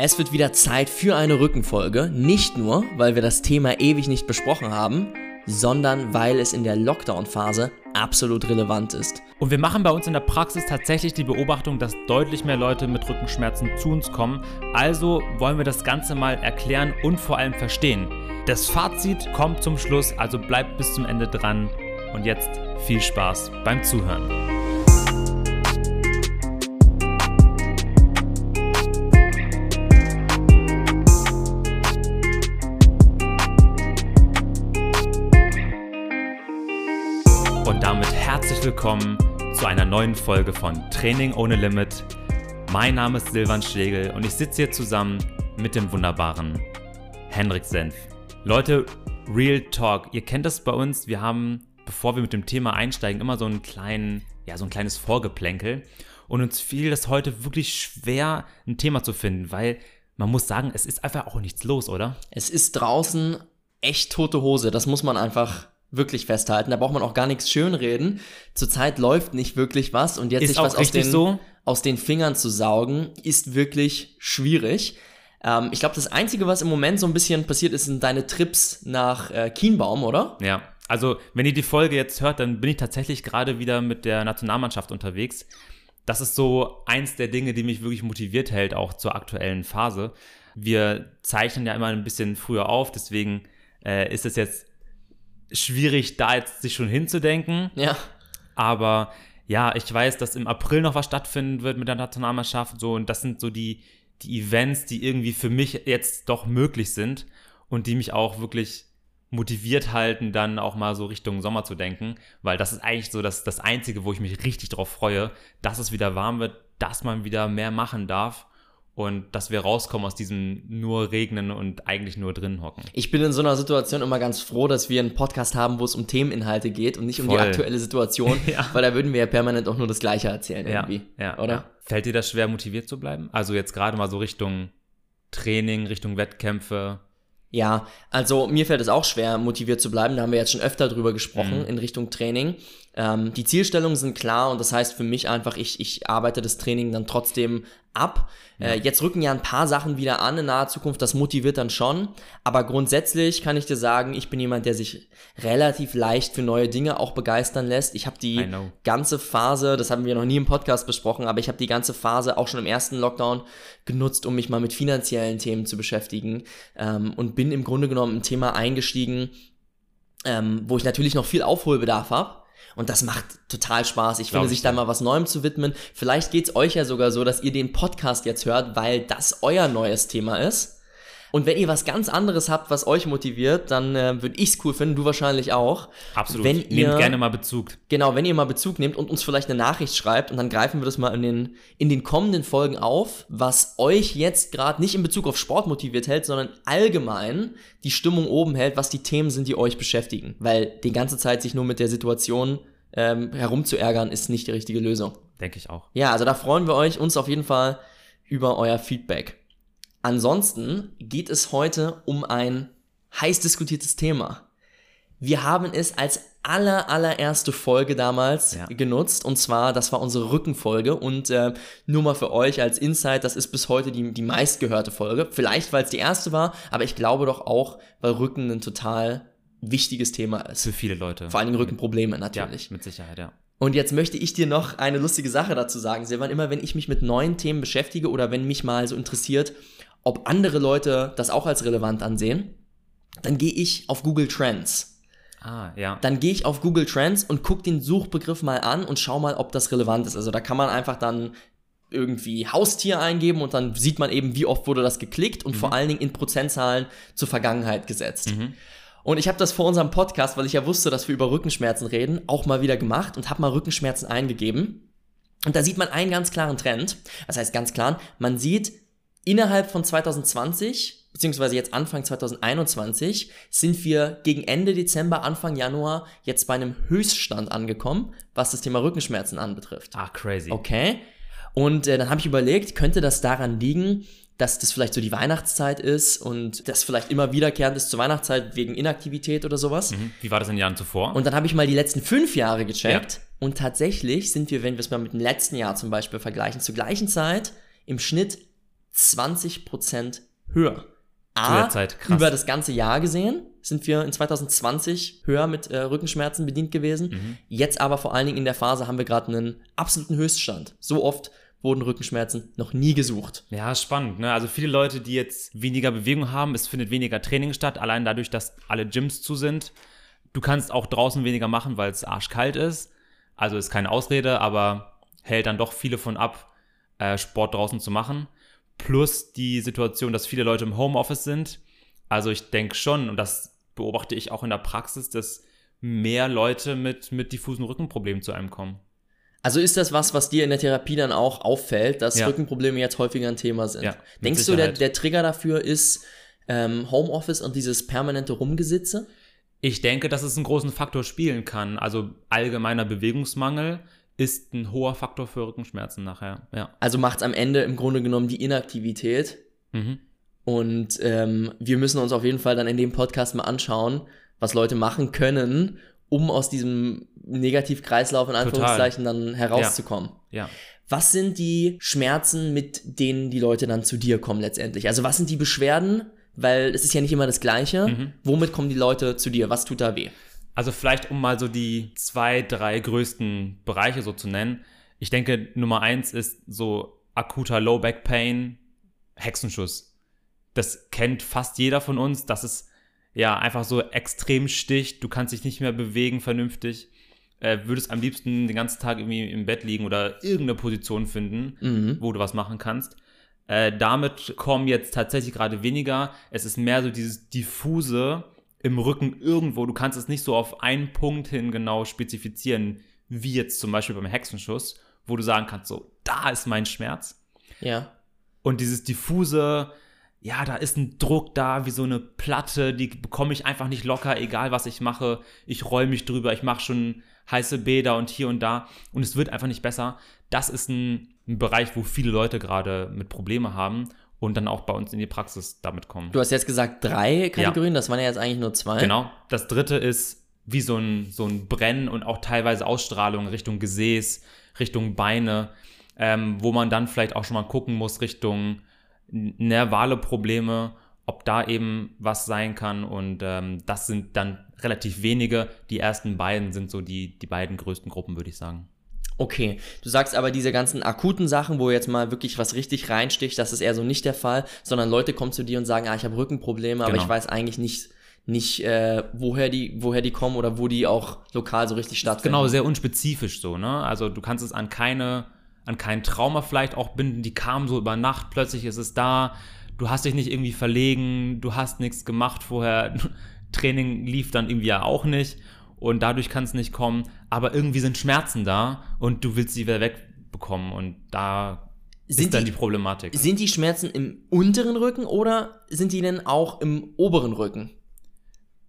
Es wird wieder Zeit für eine Rückenfolge. Nicht nur, weil wir das Thema ewig nicht besprochen haben, sondern weil es in der Lockdown-Phase absolut relevant ist. Und wir machen bei uns in der Praxis tatsächlich die Beobachtung, dass deutlich mehr Leute mit Rückenschmerzen zu uns kommen. Also wollen wir das Ganze mal erklären und vor allem verstehen. Das Fazit kommt zum Schluss, also bleibt bis zum Ende dran. Und jetzt viel Spaß beim Zuhören. Willkommen zu einer neuen Folge von Training ohne Limit. Mein Name ist Silvan Schlegel und ich sitze hier zusammen mit dem wunderbaren Henrik Senf. Leute, Real Talk. Ihr kennt das bei uns. Wir haben, bevor wir mit dem Thema einsteigen, immer so einen kleinen, ja, so ein kleines Vorgeplänkel. Und uns fiel das heute wirklich schwer, ein Thema zu finden, weil man muss sagen, es ist einfach auch nichts los, oder? Es ist draußen echt tote Hose, das muss man einfach wirklich festhalten. Da braucht man auch gar nichts schönreden. Zurzeit läuft nicht wirklich was und jetzt Ist sich was aus den, so. aus den Fingern zu saugen, ist wirklich schwierig. Ähm, ich glaube, das Einzige, was im Moment so ein bisschen passiert ist, sind deine Trips nach äh, Kienbaum, oder? Ja, also wenn ihr die Folge jetzt hört, dann bin ich tatsächlich gerade wieder mit der Nationalmannschaft unterwegs. Das ist so eins der Dinge, die mich wirklich motiviert hält, auch zur aktuellen Phase. Wir zeichnen ja immer ein bisschen früher auf, deswegen äh, ist es jetzt schwierig, da jetzt sich schon hinzudenken. Ja. Aber ja, ich weiß, dass im April noch was stattfinden wird mit der Nationalmannschaft. So, und das sind so die, die Events, die irgendwie für mich jetzt doch möglich sind und die mich auch wirklich motiviert halten, dann auch mal so Richtung Sommer zu denken, weil das ist eigentlich so das, das Einzige, wo ich mich richtig drauf freue, dass es wieder warm wird, dass man wieder mehr machen darf und dass wir rauskommen aus diesem nur regnen und eigentlich nur drin hocken. Ich bin in so einer Situation immer ganz froh, dass wir einen Podcast haben, wo es um Themeninhalte geht und nicht um die Voll. aktuelle Situation, Ja. weil da würden wir ja permanent auch nur das Gleiche erzählen irgendwie, ja, oder? Ja. Fällt dir das schwer, motiviert zu bleiben? Also jetzt gerade mal so Richtung Training, Richtung Wettkämpfe. Ja, also mir fällt es auch schwer, motiviert zu bleiben. Da haben wir jetzt schon öfter drüber gesprochen Mhm. in Richtung Training. Ähm, die Zielstellungen sind klar und das heißt für mich einfach, ich, ich arbeite das Training dann trotzdem ab. Äh, jetzt rücken ja ein paar Sachen wieder an in naher Zukunft, das motiviert dann schon. Aber grundsätzlich kann ich dir sagen, ich bin jemand, der sich relativ leicht für neue Dinge auch begeistern lässt. Ich habe die ganze Phase, das haben wir noch nie im Podcast besprochen, aber ich habe die ganze Phase auch schon im ersten Lockdown genutzt, um mich mal mit finanziellen Themen zu beschäftigen ähm, und bin im Grunde genommen ein Thema eingestiegen, ähm, wo ich natürlich noch viel Aufholbedarf habe. Und das macht total Spaß. Ich Glaub finde, ich sich da mal was Neuem zu widmen. Vielleicht geht's euch ja sogar so, dass ihr den Podcast jetzt hört, weil das euer neues Thema ist. Und wenn ihr was ganz anderes habt, was euch motiviert, dann äh, würde ich's cool finden, du wahrscheinlich auch. Absolut. Wenn Nehmt ihr, gerne mal Bezug. Genau, wenn ihr mal Bezug nehmt und uns vielleicht eine Nachricht schreibt und dann greifen wir das mal in den, in den kommenden Folgen auf, was euch jetzt gerade nicht in Bezug auf Sport motiviert hält, sondern allgemein die Stimmung oben hält, was die Themen sind, die euch beschäftigen. Weil die ganze Zeit sich nur mit der Situation ähm, herumzuärgern, ist nicht die richtige Lösung. Denke ich auch. Ja, also da freuen wir euch, uns auf jeden Fall über euer Feedback. Ansonsten geht es heute um ein heiß diskutiertes Thema. Wir haben es als aller, allererste Folge damals Ja. genutzt und zwar, das war unsere Rückenfolge und äh, nur mal für euch als Insight, das ist bis heute die, die meistgehörte Folge. Vielleicht, weil es die erste war, aber ich glaube doch auch, weil Rücken ein total wichtiges Thema ist. Für viele Leute. Vor allen Dingen Rückenprobleme ja, natürlich. mit Sicherheit, ja. Und jetzt möchte ich dir noch eine lustige Sache dazu sagen, Silvan. Immer wenn ich mich mit neuen Themen beschäftige oder wenn mich mal so interessiert, ob andere Leute das auch als relevant ansehen, dann gehe ich auf Google Trends. Ah, ja. Dann gehe ich auf Google Trends und gucke den Suchbegriff mal an und schau mal, ob das relevant ist. Also da kann man einfach dann irgendwie Haustier eingeben und dann sieht man eben, wie oft wurde das geklickt und vor allen Dingen in Prozentzahlen zur Vergangenheit gesetzt. Mhm. Und ich habe das vor unserem Podcast, weil ich ja wusste, dass wir über Rückenschmerzen reden, auch mal wieder gemacht und habe mal Rückenschmerzen eingegeben. Und da sieht man einen ganz klaren Trend. Das heißt ganz klar, man sieht innerhalb von 2020, beziehungsweise jetzt Anfang 2021, sind wir gegen Ende Dezember, Anfang Januar jetzt bei einem Höchststand angekommen, was das Thema Rückenschmerzen anbetrifft. Ah, crazy. Okay. Und äh, dann habe ich überlegt, könnte das daran liegen, dass das vielleicht so die Weihnachtszeit ist und das vielleicht immer wiederkehrend ist zur Weihnachtszeit wegen Inaktivität oder sowas. Mhm. Wie war das in den Jahren zuvor? Und dann habe ich mal die letzten fünf Jahre gecheckt. Und tatsächlich sind wir, wenn wir es mal mit dem letzten Jahr zum Beispiel vergleichen, zur gleichen Zeit im Schnitt 20% höher. A, über das ganze Jahr gesehen sind wir in 2020 höher mit äh, Rückenschmerzen bedient gewesen. Mhm. Jetzt aber vor allen Dingen in der Phase haben wir gerade einen absoluten Höchststand. So oft wurden Rückenschmerzen noch nie gesucht. Ja, spannend. Ne? Also viele Leute, die jetzt weniger Bewegung haben, es findet weniger Training statt, allein dadurch, dass alle Gyms zu sind. Du kannst auch draußen weniger machen, weil es arschkalt ist. Also ist keine Ausrede, aber hält dann doch viele von ab, äh, Sport draußen zu machen. Plus die Situation, dass viele Leute im Homeoffice sind. Also ich denke schon, und das beobachte ich auch in der Praxis, dass mehr Leute mit, mit diffusen Rückenproblemen zu einem kommen. Also ist das was, was dir in der Therapie dann auch auffällt, dass Ja. Rückenprobleme jetzt häufiger ein Thema sind? Ja, Denkst du, der, Sicherheit. der Trigger dafür ist ähm, Homeoffice und dieses permanente Rumgesitze? Ich denke, dass es einen großen Faktor spielen kann. Also allgemeiner Bewegungsmangel ist ein hoher Faktor für Rückenschmerzen nachher. Ja. Also macht es am Ende im Grunde genommen die Inaktivität. Mhm. Und ähm, wir müssen uns auf jeden Fall dann in dem Podcast mal anschauen, was Leute machen können, um aus diesem Negativkreislauf in Anführungszeichen dann herauszukommen. Ja. Was sind die Schmerzen, mit denen die Leute dann zu dir kommen letztendlich? Also was sind die Beschwerden? Weil es ist ja nicht immer das Gleiche. Mhm. Womit kommen die Leute zu dir? Was tut da weh? Also vielleicht, um mal so die zwei, drei größten Bereiche so zu nennen. Ich denke, Nummer eins ist so akuter Low Back Pain, Hexenschuss. Das kennt fast jeder von uns, dass es ja einfach so extrem sticht. Du kannst dich nicht mehr bewegen vernünftig. Äh, würdest am liebsten den ganzen Tag irgendwie im Bett liegen oder irgendeine Position finden, Mhm. wo du was machen kannst. Äh, damit kommen jetzt tatsächlich gerade weniger. Es ist mehr so dieses diffuse im Rücken irgendwo. Du kannst es nicht so auf einen Punkt hin genau spezifizieren, wie jetzt zum Beispiel beim Hexenschuss, wo du sagen kannst, so, da ist mein Schmerz. Ja. Und dieses diffuse, ja, da ist ein Druck da, wie so eine Platte, die bekomme ich einfach nicht locker, egal was ich mache. Ich roll mich drüber, ich mache schon heiße Bäder und hier und da und es wird einfach nicht besser. Das ist ein, ein Bereich, wo viele Leute gerade mit Probleme haben und dann auch bei uns in die Praxis damit kommen. Du hast jetzt gesagt drei Kategorien, das waren ja jetzt eigentlich nur zwei. Genau. Das dritte ist wie so ein, so ein Brennen und auch teilweise Ausstrahlung Richtung Gesäß, Richtung Beine, ähm, wo man dann vielleicht auch schon mal gucken muss Richtung nervale Probleme, ob da eben was sein kann. Und ähm, das sind dann relativ wenige. Die ersten beiden sind so die, die beiden größten Gruppen, würde ich sagen. Okay, du sagst aber diese ganzen akuten Sachen, wo jetzt mal wirklich was richtig reinsticht, das ist eher so nicht der Fall, sondern Leute kommen zu dir und sagen, ah, ich habe Rückenprobleme, aber Genau. ich weiß eigentlich nicht, nicht äh, woher, die, woher die kommen oder wo die auch lokal so richtig stattfinden. Genau, sehr unspezifisch so, ne? Also du kannst es an keine, an kein Trauma vielleicht auch binden, die kamen so über Nacht, plötzlich ist es da, du hast dich nicht irgendwie verlegen, du hast nichts gemacht vorher, Training lief dann irgendwie ja auch nicht und dadurch kann es nicht kommen, aber irgendwie sind Schmerzen da und du willst sie wieder wegbekommen und da Sind ist dann die- die Problematik. Sind die Schmerzen im unteren Rücken oder sind die denn auch im oberen Rücken?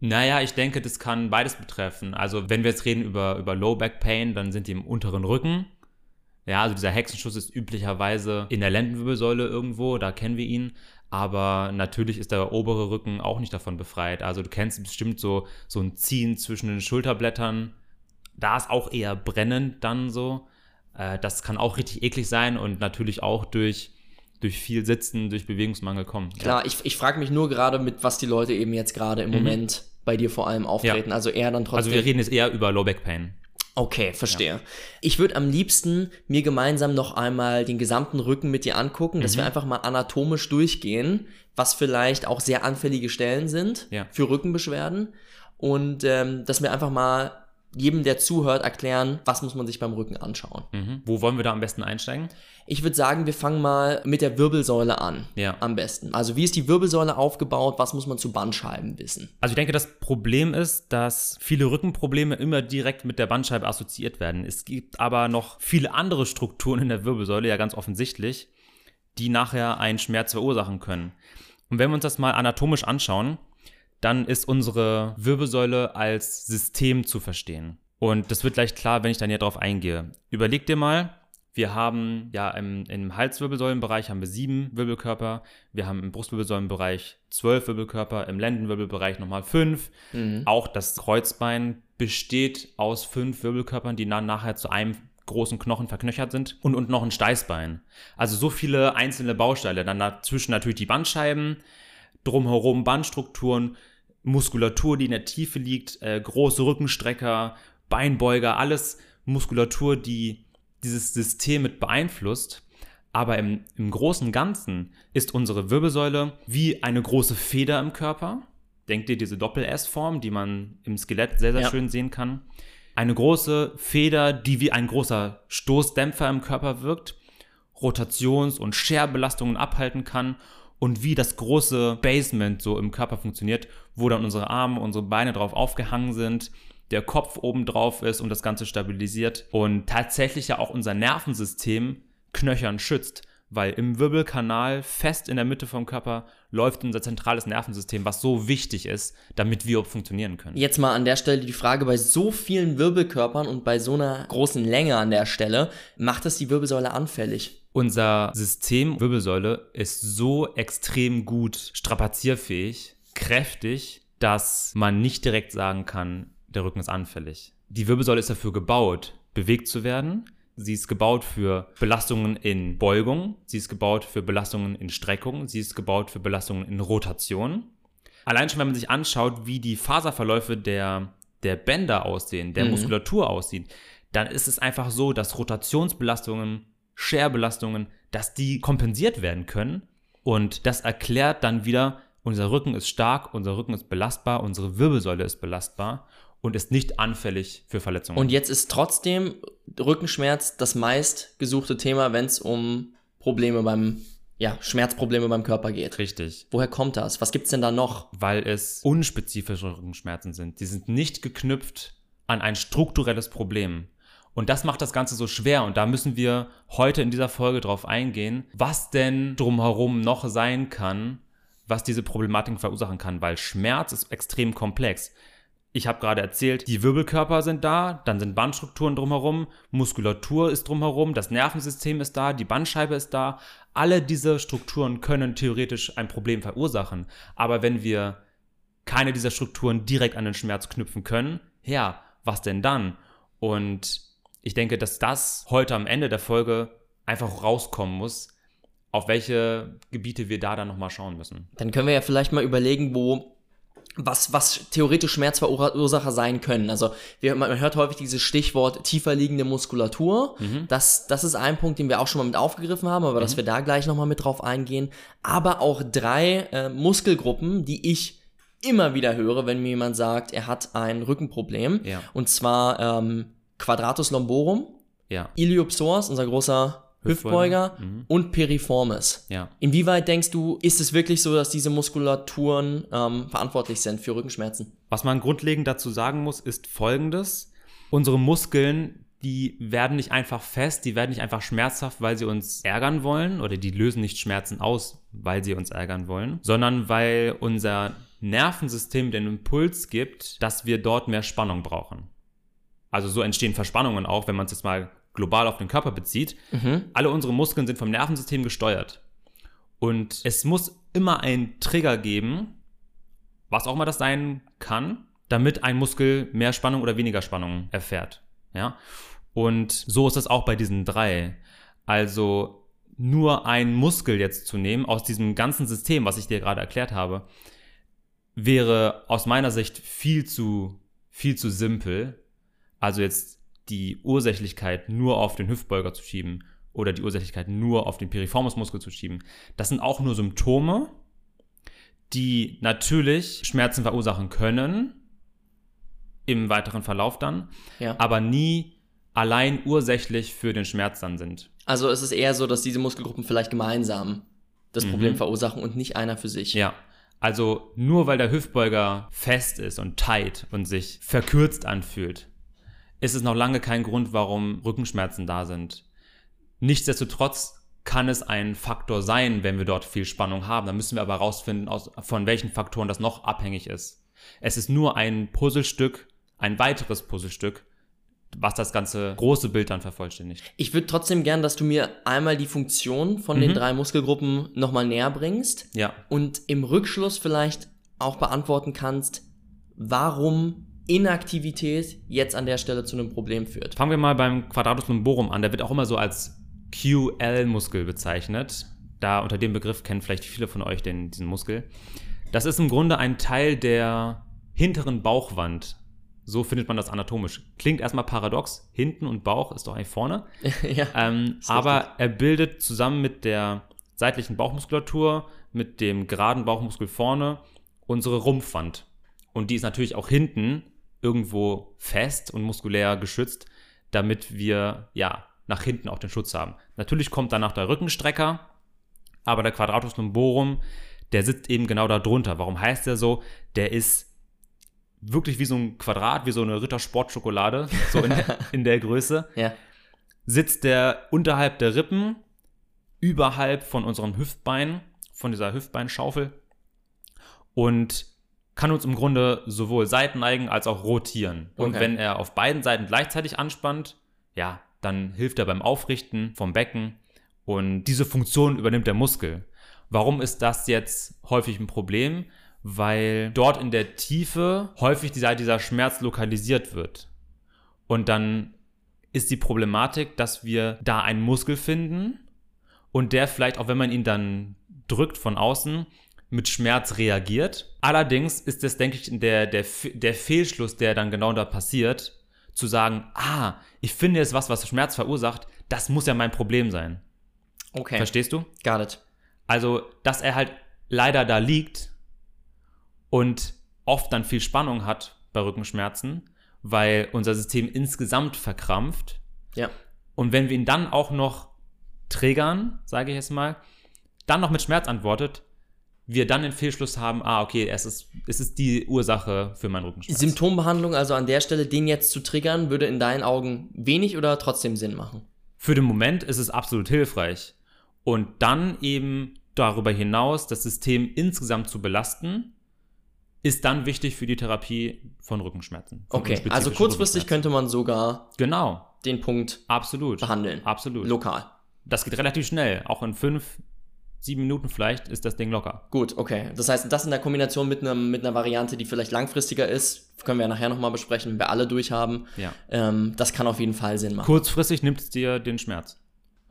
Naja, ich denke, das kann beides betreffen. Also, wenn wir jetzt reden über, über Low Back Pain, dann sind die im unteren Rücken. Ja, also dieser Hexenschuss ist üblicherweise in der Lendenwirbelsäule irgendwo, da kennen wir ihn. Aber natürlich ist der obere Rücken auch nicht davon befreit. Also, du kennst bestimmt so, so ein Ziehen zwischen den Schulterblättern. Da ist auch eher brennend dann so. Äh, das kann auch richtig eklig sein und natürlich auch durch, durch viel Sitzen, durch Bewegungsmangel kommen. Klar, ich, ich frage mich nur gerade, mit was die Leute eben jetzt gerade im Moment bei dir vor allem auftreten. Also eher dann Mhm. Also, trotzdem. wir reden jetzt eher über Low Back Pain. Okay, verstehe. Ich würde am liebsten mir gemeinsam noch einmal den gesamten Rücken mit dir angucken, Mhm. dass wir einfach mal anatomisch durchgehen, was vielleicht auch sehr anfällige Stellen sind Ja. für Rückenbeschwerden und ähm, dass wir einfach mal jedem, der zuhört, erklären, was muss man sich beim Rücken anschauen. Mhm. Wo wollen wir da am besten einsteigen? Ich würde sagen, wir fangen mal mit der Wirbelsäule an. Ja. Am besten. Also wie ist die Wirbelsäule aufgebaut? Was muss man zu Bandscheiben wissen? Also ich denke, das Problem ist, dass viele Rückenprobleme immer direkt mit der Bandscheibe assoziiert werden. Es gibt aber noch viele andere Strukturen in der Wirbelsäule, ja ganz offensichtlich, die nachher einen Schmerz verursachen können. Und wenn wir uns das mal anatomisch anschauen, dann ist unsere Wirbelsäule als System zu verstehen. Und das wird gleich klar, wenn ich dann näher drauf eingehe. Überleg dir mal, wir haben ja im, im Halswirbelsäulenbereich haben wir sieben Wirbelkörper, wir haben im Brustwirbelsäulenbereich zwölf Wirbelkörper, im Lendenwirbelbereich nochmal fünf. Auch das Kreuzbein besteht aus fünf Wirbelkörpern, die dann nachher zu einem großen Knochen verknöchert sind und, und noch ein Steißbein. Also so viele einzelne Bausteine. Dann dazwischen natürlich die Bandscheiben, drumherum Bandstrukturen, Muskulatur, die in der Tiefe liegt, äh, große Rückenstrecker, Beinbeuger, alles Muskulatur, die dieses System mit beeinflusst. Aber im, im großen und Ganzen ist unsere Wirbelsäule wie eine große Feder im Körper. Denkt ihr diese Doppel-S-Form, die man im Skelett sehr, sehr ja. schön sehen kann. Eine große Feder, die wie ein großer Stoßdämpfer im Körper wirkt, Rotations- und Scherbelastungen abhalten kann und wie das große Basement so im Körper funktioniert, wo dann unsere Arme, unsere Beine drauf aufgehangen sind, der Kopf oben drauf ist und das Ganze stabilisiert und tatsächlich ja auch unser Nervensystem knöchern schützt, weil im Wirbelkanal fest in der Mitte vom Körper läuft unser zentrales Nervensystem, was so wichtig ist, damit wir funktionieren können. Jetzt mal an der Stelle die Frage, bei so vielen Wirbelkörpern und bei so einer großen Länge an der Stelle, macht das die Wirbelsäule anfällig? Unser System Wirbelsäule ist so extrem gut strapazierfähig, kräftig, dass man nicht direkt sagen kann, der Rücken ist anfällig. Die Wirbelsäule ist dafür gebaut, bewegt zu werden. Sie ist gebaut für Belastungen in Beugung. Sie ist gebaut für Belastungen in Streckung. Sie ist gebaut für Belastungen in Rotation. Allein schon, wenn man sich anschaut, wie die Faserverläufe der, der Bänder aussehen, der mhm. Muskulatur aussieht, dann ist es einfach so, dass Rotationsbelastungen, Scherbelastungen, dass die kompensiert werden können. Und das erklärt dann wieder, unser Rücken ist stark, unser Rücken ist belastbar, unsere Wirbelsäule ist belastbar und ist nicht anfällig für Verletzungen. Und jetzt ist trotzdem Rückenschmerz das meistgesuchte Thema, wenn es um Probleme beim ja, Schmerzprobleme beim Körper geht. Richtig. Woher kommt das? Was gibt es denn da noch? Weil es unspezifische Rückenschmerzen sind. Die sind nicht geknüpft an ein strukturelles Problem. Und das macht das Ganze so schwer. Und da müssen wir heute in dieser Folge drauf eingehen, was denn drumherum noch sein kann, was diese Problematik verursachen kann. Weil Schmerz ist extrem komplex ich habe gerade erzählt, die Wirbelkörper sind da, dann sind Bandstrukturen drumherum, Muskulatur ist drumherum, das Nervensystem ist da, die Bandscheibe ist da. Alle diese Strukturen können theoretisch ein Problem verursachen. Aber wenn wir keine dieser Strukturen direkt an den Schmerz knüpfen können, ja, was denn dann? Und ich denke, dass das heute am Ende der Folge einfach rauskommen muss, auf welche Gebiete wir da dann nochmal schauen müssen. Dann können wir ja vielleicht mal überlegen, wo was, was theoretisch Schmerzverursacher sein können. Also wir, man hört häufig dieses Stichwort tiefer liegende Muskulatur. Mhm. Das, das ist ein Punkt, den wir auch schon mal mit aufgegriffen haben, aber mhm. dass wir da gleich nochmal mit drauf eingehen. Aber auch drei äh, Muskelgruppen, die ich immer wieder höre, wenn mir jemand sagt, er hat ein Rückenproblem. Ja. Und zwar ähm, Quadratus lumborum, ja. Iliopsoas, unser großer Hüftbeuger mhm. und Piriformis. Ja. Inwieweit denkst du, ist es wirklich so, dass diese Muskulaturen ähm, verantwortlich sind für Rückenschmerzen? Was man grundlegend dazu sagen muss, ist folgendes. Unsere Muskeln, die werden nicht einfach fest, die werden nicht einfach schmerzhaft, weil sie uns ärgern wollen oder die lösen nicht Schmerzen aus, weil sie uns ärgern wollen, sondern weil unser Nervensystem den Impuls gibt, dass wir dort mehr Spannung brauchen. Also so entstehen Verspannungen auch, wenn man es jetzt mal global auf den Körper bezieht, mhm. alle unsere Muskeln sind vom Nervensystem gesteuert. Und es muss immer einen Trigger geben, was auch immer das sein kann, damit ein Muskel mehr Spannung oder weniger Spannung erfährt. Ja? Und so ist es auch bei diesen drei. Also nur einen Muskel jetzt zu nehmen aus diesem ganzen System, was ich dir gerade erklärt habe, wäre aus meiner Sicht viel zu, viel zu simpel. Also jetzt die Ursächlichkeit nur auf den Hüftbeuger zu schieben oder die Ursächlichkeit nur auf den Piriformusmuskel zu schieben. Das sind auch nur Symptome, die natürlich Schmerzen verursachen können im weiteren Verlauf dann, ja. aber nie allein ursächlich für den Schmerz dann sind. Also es ist eher so, dass diese Muskelgruppen vielleicht gemeinsam das mhm. Problem verursachen und nicht einer für sich. Ja. Also nur weil der Hüftbeuger fest ist und tight und sich verkürzt anfühlt, ist es noch lange kein Grund, warum Rückenschmerzen da sind. Nichtsdestotrotz kann es ein Faktor sein, wenn wir dort viel Spannung haben. Da müssen wir aber herausfinden, von welchen Faktoren das noch abhängig ist. Es ist nur ein Puzzlestück, ein weiteres Puzzlestück, was das ganze große Bild dann vervollständigt. Ich würde trotzdem gern, dass du mir einmal die Funktion von mhm. den drei Muskelgruppen nochmal näher bringst. Ja. Und im Rückschluss vielleicht auch beantworten kannst, warum Inaktivität jetzt an der Stelle zu einem Problem führt. Fangen wir mal beim Quadratus lumborum an. Der wird auch immer so als QL-Muskel bezeichnet. Da unter dem Begriff kennen vielleicht viele von euch den, diesen Muskel. Das ist im Grunde ein Teil der hinteren Bauchwand. So findet man das anatomisch. Klingt erstmal paradox. Hinten und Bauch ist doch eigentlich vorne. ja, ähm, aber er bildet zusammen mit der seitlichen Bauchmuskulatur, mit dem geraden Bauchmuskel vorne unsere Rumpfwand. Und die ist natürlich auch hinten irgendwo fest und muskulär geschützt, damit wir ja nach hinten auch den Schutz haben. Natürlich kommt danach der Rückenstrecker, aber der Quadratus lumborum, der sitzt eben genau da drunter. Warum heißt der so? Der ist wirklich wie so ein Quadrat, wie so eine Rittersportschokolade, so in, in der Größe. Ja. Sitzt der unterhalb der Rippen, überhalb von unserem Hüftbein, von dieser Hüftbeinschaufel und kann uns im Grunde sowohl seitenneigen als auch rotieren. Und Okay. wenn er auf beiden Seiten gleichzeitig anspannt, ja, dann hilft er beim Aufrichten vom Becken und diese Funktion übernimmt der Muskel. Warum ist das jetzt häufig ein Problem? Weil dort in der Tiefe häufig dieser, dieser Schmerz lokalisiert wird. Und dann ist die Problematik, dass wir da einen Muskel finden und der vielleicht, auch wenn man ihn dann drückt von außen, mit Schmerz reagiert. Allerdings ist das, denke ich, der, der, der Fehlschluss, der dann genau da passiert, zu sagen, ah, ich finde jetzt was, was Schmerz verursacht, das muss ja mein Problem sein. Okay, Verstehst du? got it. Also, dass er halt leider da liegt und oft dann viel Spannung hat bei Rückenschmerzen, weil unser System insgesamt verkrampft. Ja. Und wenn wir ihn dann auch noch triggern, sage ich jetzt mal, dann noch mit Schmerz antwortet, wir dann den Fehlschluss haben, ah, okay, es ist, es ist die Ursache für meinen Rückenschmerz. Symptombehandlung, also an der Stelle, den jetzt zu triggern, würde in deinen Augen wenig oder trotzdem Sinn machen? Für den Moment ist es absolut hilfreich. Und dann eben darüber hinaus das System insgesamt zu belasten, ist dann wichtig für die Therapie von Rückenschmerzen. von Okay, also kurzfristig könnte man sogar Genau, den Punkt absolut. behandeln. Absolut. Lokal. Das geht relativ schnell. Auch in fünf, sieben Minuten vielleicht ist das Ding locker. Gut, okay. Das heißt, das in der Kombination mit, einem, mit einer Variante, die vielleicht langfristiger ist, können wir ja nachher nochmal besprechen, wenn wir alle durchhaben. Ja. Ähm, das kann auf jeden Fall Sinn machen. Kurzfristig nimmt es dir den Schmerz.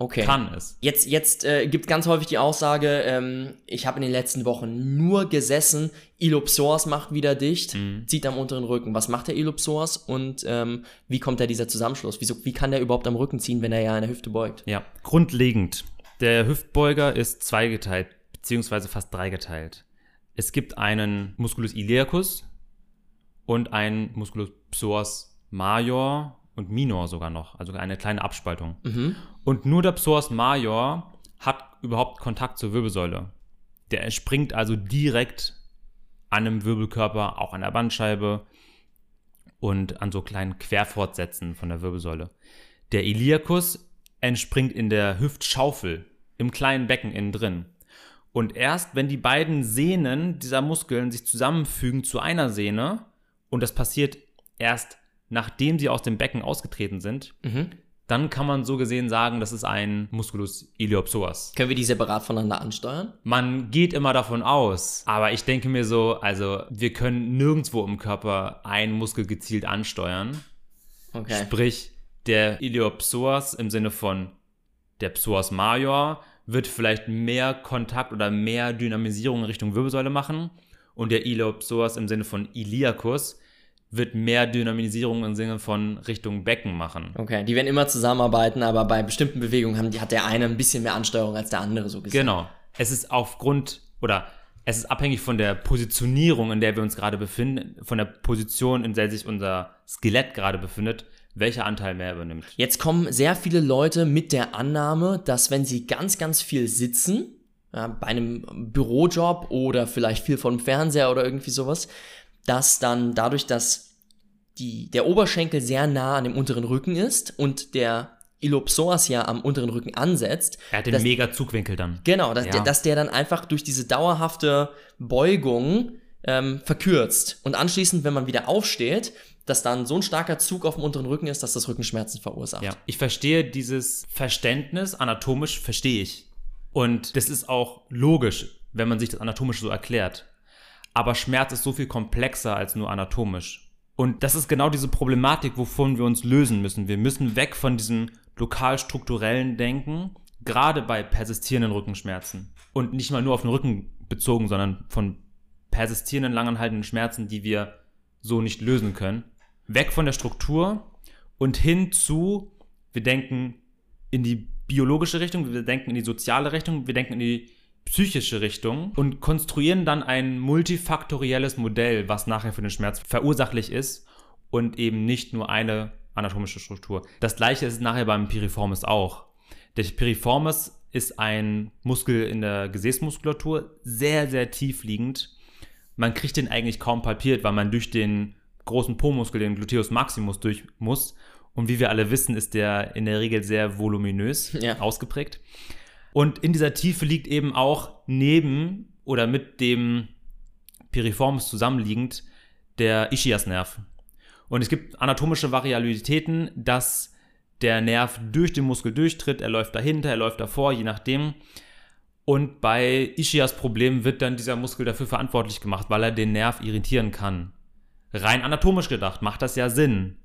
Okay. Kann es. Jetzt, jetzt äh, gibt ganz häufig die Aussage, ähm, ich habe in den letzten Wochen nur gesessen, Ilopsoas macht wieder dicht, Mhm. zieht am unteren Rücken. Was macht der Ilopsoas und ähm, wie kommt da dieser Zusammenschluss? Wieso, wie kann der überhaupt am Rücken ziehen, wenn er ja in der Hüfte beugt? Ja, grundlegend. Der Hüftbeuger ist zweigeteilt, beziehungsweise fast dreigeteilt. Es gibt einen Musculus iliacus und einen Musculus psoas major und minor sogar noch, also eine kleine Abspaltung. Mhm. Und nur der psoas major hat überhaupt Kontakt zur Wirbelsäule. Der entspringt also direkt an einem Wirbelkörper, auch an der Bandscheibe und an so kleinen Querfortsätzen von der Wirbelsäule. Der Iliacus entspringt in der Hüftschaufel, im kleinen Becken innen drin. Und erst wenn die beiden Sehnen dieser Muskeln sich zusammenfügen zu einer Sehne, und das passiert erst nachdem sie aus dem Becken ausgetreten sind, Mhm. dann kann man so gesehen sagen, das ist ein Musculus iliopsoas. Können wir die separat voneinander ansteuern? Man geht immer davon aus, aber ich denke mir so, also wir können nirgendwo im Körper einen Muskel gezielt ansteuern. Okay. Sprich, der Iliopsoas im Sinne von der Psoas major wird vielleicht mehr Kontakt oder mehr Dynamisierung in Richtung Wirbelsäule machen und der Iliopsoas im Sinne von Iliacus wird mehr Dynamisierung im Sinne von Richtung Becken machen. Okay, die werden immer zusammenarbeiten, aber bei bestimmten Bewegungen haben, die, hat der eine ein bisschen mehr Ansteuerung als der andere, so gesehen. Genau. Es ist aufgrund oder es ist abhängig von der Positionierung, in der wir uns gerade befinden, von der Position, in der sich unser Skelett gerade befindet, welcher Anteil mehr übernimmt. Jetzt kommen sehr viele Leute mit der Annahme, dass wenn sie ganz, ganz viel sitzen, ja, bei einem Bürojob oder vielleicht viel vom Fernseher oder irgendwie sowas, dass dann dadurch, dass die, der Oberschenkel sehr nah an dem unteren Rücken ist und der Ilopsoas ja am unteren Rücken ansetzt, Er hat den Das- mega Zugwinkel dann. Genau, dass, Ja. der, dass der dann einfach durch diese dauerhafte Beugung ähm, verkürzt. Und anschließend, wenn man wieder aufsteht, dass dann so ein starker Zug auf dem unteren Rücken ist, dass das Rückenschmerzen verursacht. Ja, ich verstehe dieses Verständnis, anatomisch verstehe ich. Und das ist auch logisch, wenn man sich das anatomisch so erklärt. Aber Schmerz ist so viel komplexer als nur anatomisch. Und das ist genau diese Problematik, wovon wir uns lösen müssen. Wir müssen weg von diesem lokal strukturellen Denken, gerade bei persistierenden Rückenschmerzen. Und nicht mal nur auf den Rücken bezogen, sondern von persistierenden, langanhaltenden Schmerzen, die wir so nicht lösen können. Weg von der Struktur und hin zu, wir denken in die biologische Richtung, wir denken in die soziale Richtung, wir denken in die psychische Richtung und konstruieren dann ein multifaktorielles Modell, was nachher für den Schmerz verursachlich ist und eben nicht nur eine anatomische Struktur. Das gleiche ist nachher beim Piriformis auch. Der Piriformis ist ein Muskel in der Gesäßmuskulatur, sehr, sehr tief liegend. Man kriegt den eigentlich kaum palpiert, weil man durch den großen Po-Muskel, den Gluteus maximus, durch muss. Und wie wir alle wissen, ist der in der Regel sehr voluminös ja. ausgeprägt. Und in dieser Tiefe liegt eben auch neben oder mit dem Piriformis zusammenliegend der Ischiasnerv. Und es gibt anatomische Variabilitäten, dass der Nerv durch den Muskel durchtritt, er läuft dahinter, er läuft davor, je nachdem. Und bei Ischias Problem wird dann dieser Muskel dafür verantwortlich gemacht, weil er den Nerv irritieren kann. Rein anatomisch gedacht macht das ja Sinn.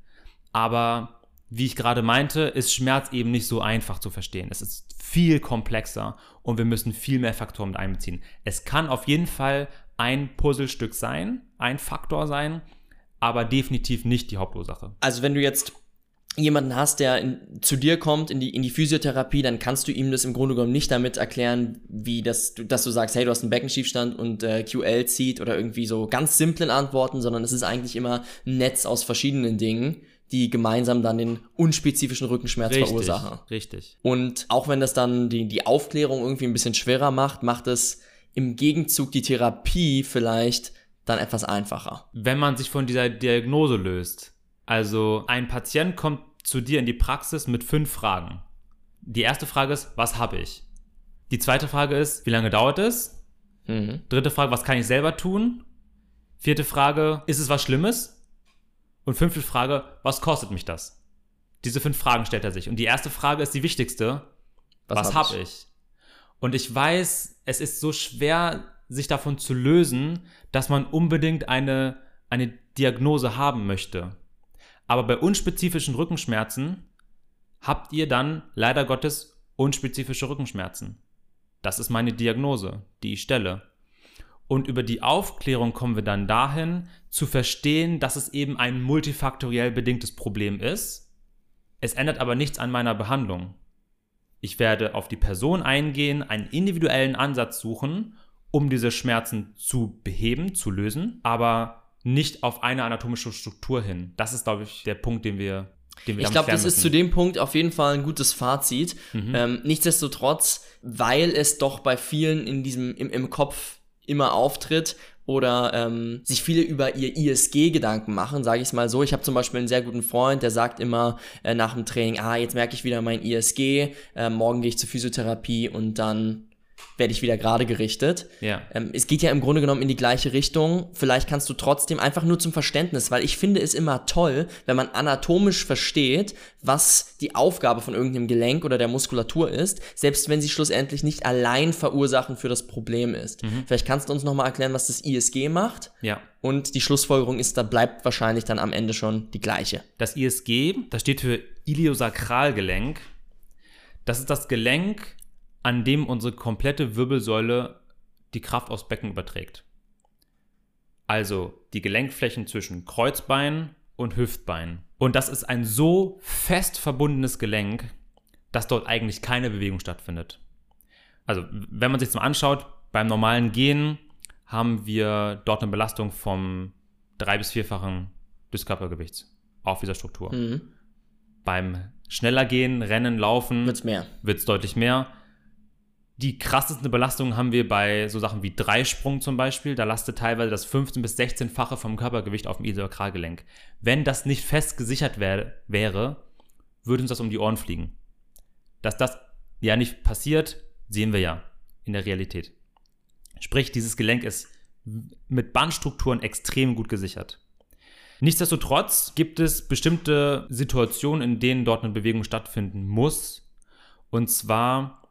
Aber wie ich gerade meinte, ist Schmerz eben nicht so einfach zu verstehen. Es ist viel komplexer und wir müssen viel mehr Faktoren mit einbeziehen. Es kann auf jeden Fall ein Puzzlestück sein, ein Faktor sein, aber definitiv nicht die Hauptursache. Also wenn du jetzt jemanden hast, der in, zu dir kommt in die, in die Physiotherapie, dann kannst du ihm das im Grunde genommen nicht damit erklären, wie das, dass du sagst, hey, du hast einen Beckenschiefstand und äh, QL zieht oder irgendwie so ganz simplen Antworten, sondern es ist eigentlich immer ein Netz aus verschiedenen Dingen die gemeinsam dann den unspezifischen Rückenschmerz richtig, verursachen. Richtig. Und auch wenn das dann die, die Aufklärung irgendwie ein bisschen schwerer macht, macht es im Gegenzug die Therapie vielleicht dann etwas einfacher. Wenn man sich von dieser Diagnose löst. Also ein Patient kommt zu dir in die Praxis mit fünf Fragen. Die erste Frage ist, was habe ich? Die zweite Frage ist, wie lange dauert es? Mhm. Dritte Frage, was kann ich selber tun? Vierte Frage, ist es was Schlimmes? Und fünfte Frage, was kostet mich das? Diese fünf Fragen stellt er sich. Und die erste Frage ist die wichtigste. Was, was habe ich? ich? Und ich weiß, es ist so schwer, sich davon zu lösen, dass man unbedingt eine, eine Diagnose haben möchte. Aber bei unspezifischen Rückenschmerzen habt ihr dann leider Gottes unspezifische Rückenschmerzen. Das ist meine Diagnose, die ich stelle. Und über die Aufklärung kommen wir dann dahin, zu verstehen, dass es eben ein multifaktoriell bedingtes Problem ist. Es ändert aber nichts an meiner Behandlung. Ich werde auf die Person eingehen, einen individuellen Ansatz suchen, um diese Schmerzen zu beheben, zu lösen, aber nicht auf eine anatomische Struktur hin. Das ist, glaube ich, der Punkt, den wir ich glaube, das ist zu dem Punkt auf jeden Fall ein gutes Fazit. Mhm. Ähm, nichtsdestotrotz, weil es doch bei vielen in diesem im, im Kopf immer auftritt oder ähm, sich viele über ihr ISG Gedanken machen, sage ich es mal so. Ich habe zum Beispiel einen sehr guten Freund, der sagt immer äh, nach dem Training, ah, jetzt merke ich wieder mein ISG, äh, morgen gehe ich zur Physiotherapie und dann werde ich wieder gerade gerichtet. Ja. Ähm, es geht ja im Grunde genommen in die gleiche Richtung. Vielleicht kannst du trotzdem einfach nur zum Verständnis, weil ich finde es immer toll, wenn man anatomisch versteht, was die Aufgabe von irgendeinem Gelenk oder der Muskulatur ist, selbst wenn sie schlussendlich nicht allein verursachen für das Problem ist. Mhm. Vielleicht kannst du uns nochmal erklären, was das ISG macht. Ja. Und die Schlussfolgerung ist, da bleibt wahrscheinlich dann am Ende schon die gleiche. Das ISG, das steht für Iliosakralgelenk. Das ist das Gelenk, an dem unsere komplette Wirbelsäule die Kraft aufs Becken überträgt. Also die Gelenkflächen zwischen Kreuzbein und Hüftbein. Und das ist ein so fest verbundenes Gelenk, dass dort eigentlich keine Bewegung stattfindet. Also wenn man sich das mal anschaut, beim normalen Gehen haben wir dort eine Belastung vom drei- bis vierfachen des Körpergewichts auf dieser Struktur. Mhm. Beim schneller Gehen, Rennen, Laufen wird es deutlich mehr. Die krassesten Belastungen haben wir bei so Sachen wie Dreisprung zum Beispiel. Da lastet teilweise das 15- bis 16-fache vom Körpergewicht auf dem Iliosakralgelenk. Wenn das nicht fest gesichert wär, wäre, würde uns das um die Ohren fliegen. Dass das ja nicht passiert, sehen wir ja in der Realität. Sprich, dieses Gelenk ist mit Bandstrukturen extrem gut gesichert. Nichtsdestotrotz gibt es bestimmte Situationen, in denen dort eine Bewegung stattfinden muss. Und zwar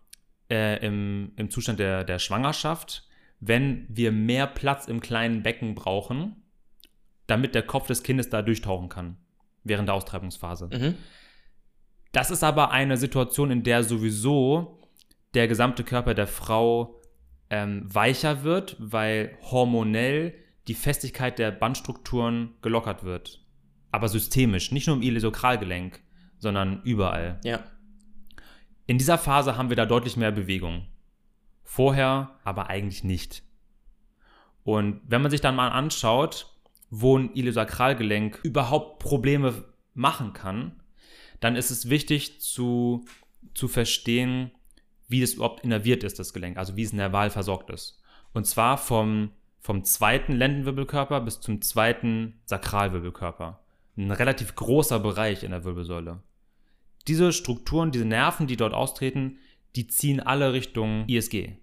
äh, im, im Zustand der, der Schwangerschaft, wenn wir mehr Platz im kleinen Becken brauchen, damit der Kopf des Kindes da durchtauchen kann während der Austreibungsphase. Mhm. Das ist aber eine Situation, in der sowieso der gesamte Körper der Frau ähm, weicher wird, weil hormonell die Festigkeit der Bandstrukturen gelockert wird. Aber systemisch, nicht nur im Iliosakralgelenk, sondern überall. Ja. In dieser Phase haben wir da deutlich mehr Bewegung. Vorher aber eigentlich nicht. Und wenn man sich dann mal anschaut, wo ein Iliosakralgelenk überhaupt Probleme machen kann, dann ist es wichtig zu, zu verstehen, wie es überhaupt innerviert ist, das Gelenk, also wie es nerval versorgt ist. Und zwar vom, vom zweiten Lendenwirbelkörper bis zum zweiten Sakralwirbelkörper. Ein relativ großer Bereich in der Wirbelsäule. Diese Strukturen, diese Nerven, die dort austreten, die ziehen alle Richtung ISG.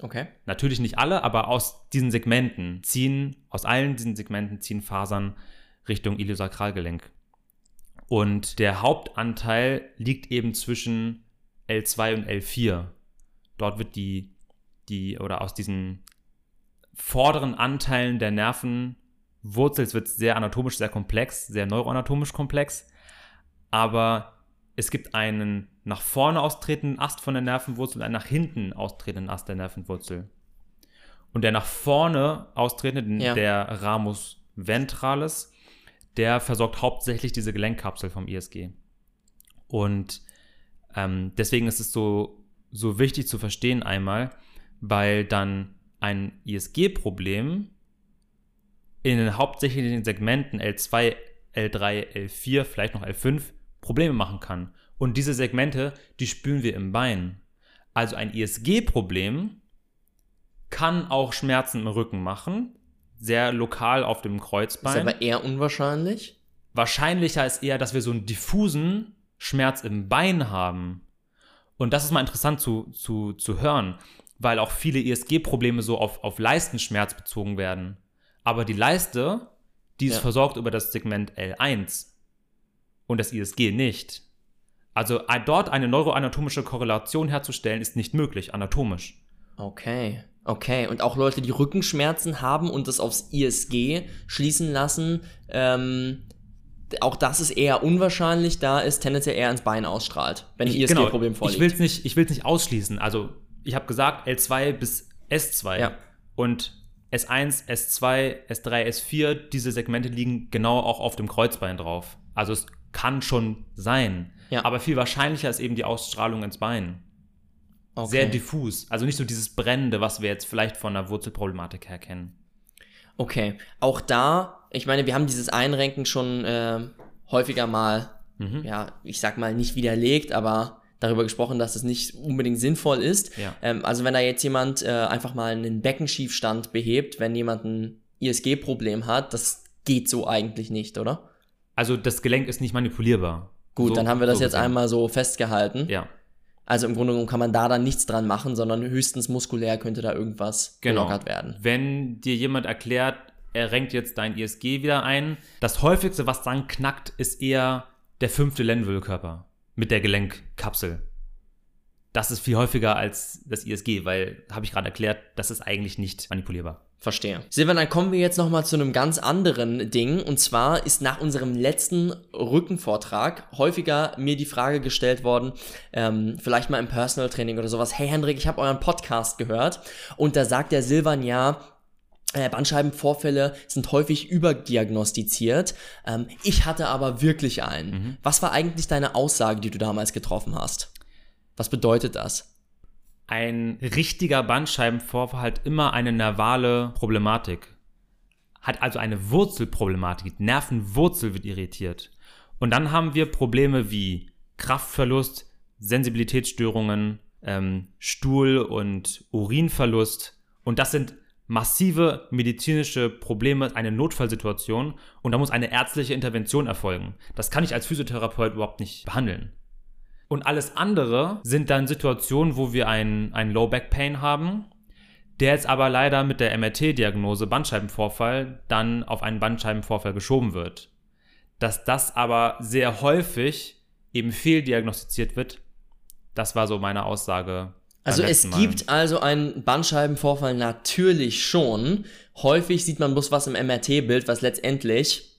Okay. Natürlich nicht alle, aber aus diesen Segmenten ziehen, aus allen diesen Segmenten ziehen Fasern Richtung Iliosakralgelenk. Und der Hauptanteil liegt eben zwischen L2 und L4. Dort wird die, die, oder aus diesen vorderen Anteilen der Nervenwurzel, es wird sehr anatomisch sehr komplex, sehr neuroanatomisch komplex, aber es gibt einen nach vorne austretenden Ast von der Nervenwurzel und einen nach hinten austretenden Ast der Nervenwurzel. Und der nach vorne austretende, Ja. der Ramus ventralis, der versorgt hauptsächlich diese Gelenkkapsel vom ISG. Und ähm, deswegen ist es so, so wichtig zu verstehen einmal, weil dann ein ISG-Problem in den hauptsächlichen Segmenten L2, L3, L4, vielleicht noch L5 Probleme machen kann. Und diese Segmente, die spüren wir im Bein. Also ein ISG-Problem kann auch Schmerzen im Rücken machen, sehr lokal auf dem Ist Kreuzbein. aber eher unwahrscheinlich. Wahrscheinlicher ist eher, dass wir so einen diffusen Schmerz im Bein haben. Und das ist mal interessant zu, zu, zu hören, weil auch viele ISG-Probleme so auf, auf Leistenschmerz bezogen werden. Aber die Leiste, die ist Ja. versorgt über das Segment L1 und das ISG nicht. Also dort eine neuroanatomische Korrelation herzustellen, ist nicht möglich, anatomisch. Okay. Okay. Und auch Leute, die Rückenschmerzen haben und das aufs ISG schließen lassen, ähm, auch das ist eher unwahrscheinlich, da es tendenziell eher ins Bein ausstrahlt, wenn ein Ich- genau, ISG-Problem vorliegt. Ich will es nicht, ich will's nicht ausschließen. Also, ich habe gesagt L2 bis S2. Ja. Und S1, S2, S3, S4, diese Segmente liegen genau auch auf dem Kreuzbein drauf. Also es kann schon sein. Ja. Aber viel wahrscheinlicher ist eben die Ausstrahlung ins Bein. okay. Sehr diffus. Also nicht so dieses Brennende, was wir jetzt vielleicht von der Wurzelproblematik her kennen. Okay, auch da, ich meine, wir haben dieses Einrenken schon äh, häufiger mal, Mhm. ja, ich sag mal nicht widerlegt, aber darüber gesprochen, dass es nicht unbedingt sinnvoll ist. Ja. Ähm, also wenn da jetzt jemand äh, einfach mal einen Beckenschiefstand behebt, wenn jemand ein ISG-Problem hat, das geht so eigentlich nicht, oder? Also das Gelenk ist nicht manipulierbar. Gut, So- dann haben wir das so jetzt gesehen. einmal so festgehalten. Ja. Also im Grunde genommen kann man da dann nichts dran machen, sondern höchstens muskulär könnte da irgendwas Genau. gelockert werden. Wenn dir jemand erklärt, er renkt jetzt dein ISG wieder ein, das häufigste, was dann knackt, ist eher der fünfte Lendenwirbelkörper mit der Gelenkkapsel. Das ist viel häufiger als das ISG, weil, habe ich gerade erklärt, das ist eigentlich nicht manipulierbar. Verstehe. Silvan, dann kommen wir jetzt nochmal zu einem ganz anderen Ding. Und zwar ist nach unserem letzten Rückenvortrag häufiger mir die Frage gestellt worden, ähm, vielleicht mal im Personal Training oder sowas, hey Hendrik, ich habe euren Podcast gehört. Und da sagt der Silvan ja, äh, Bandscheibenvorfälle sind häufig überdiagnostiziert. Ähm, ich hatte aber wirklich einen. Was war eigentlich deine Aussage, die du damals getroffen hast? Was bedeutet das? Ein richtiger Bandscheibenvorfall hat immer eine nervale Problematik. Hat also eine Wurzelproblematik. Die Nervenwurzel wird irritiert. Und dann haben wir Probleme wie Kraftverlust, Sensibilitätsstörungen, ähm, Stuhl- und Urinverlust. Und das sind massive medizinische Probleme, eine Notfallsituation. Und da muss eine ärztliche Intervention erfolgen. Das kann ich als Physiotherapeut überhaupt nicht behandeln. Und alles andere sind dann Situationen, wo wir einen, einen Low Back Pain haben, der jetzt aber leider mit der MRT-Diagnose Bandscheibenvorfall dann auf einen Bandscheibenvorfall geschoben wird. Dass das aber sehr häufig eben fehldiagnostiziert wird, das war so meine Aussage Also es Mal. gibt also einen Bandscheibenvorfall natürlich schon. Häufig sieht man bloß was im MRT-Bild, was letztendlich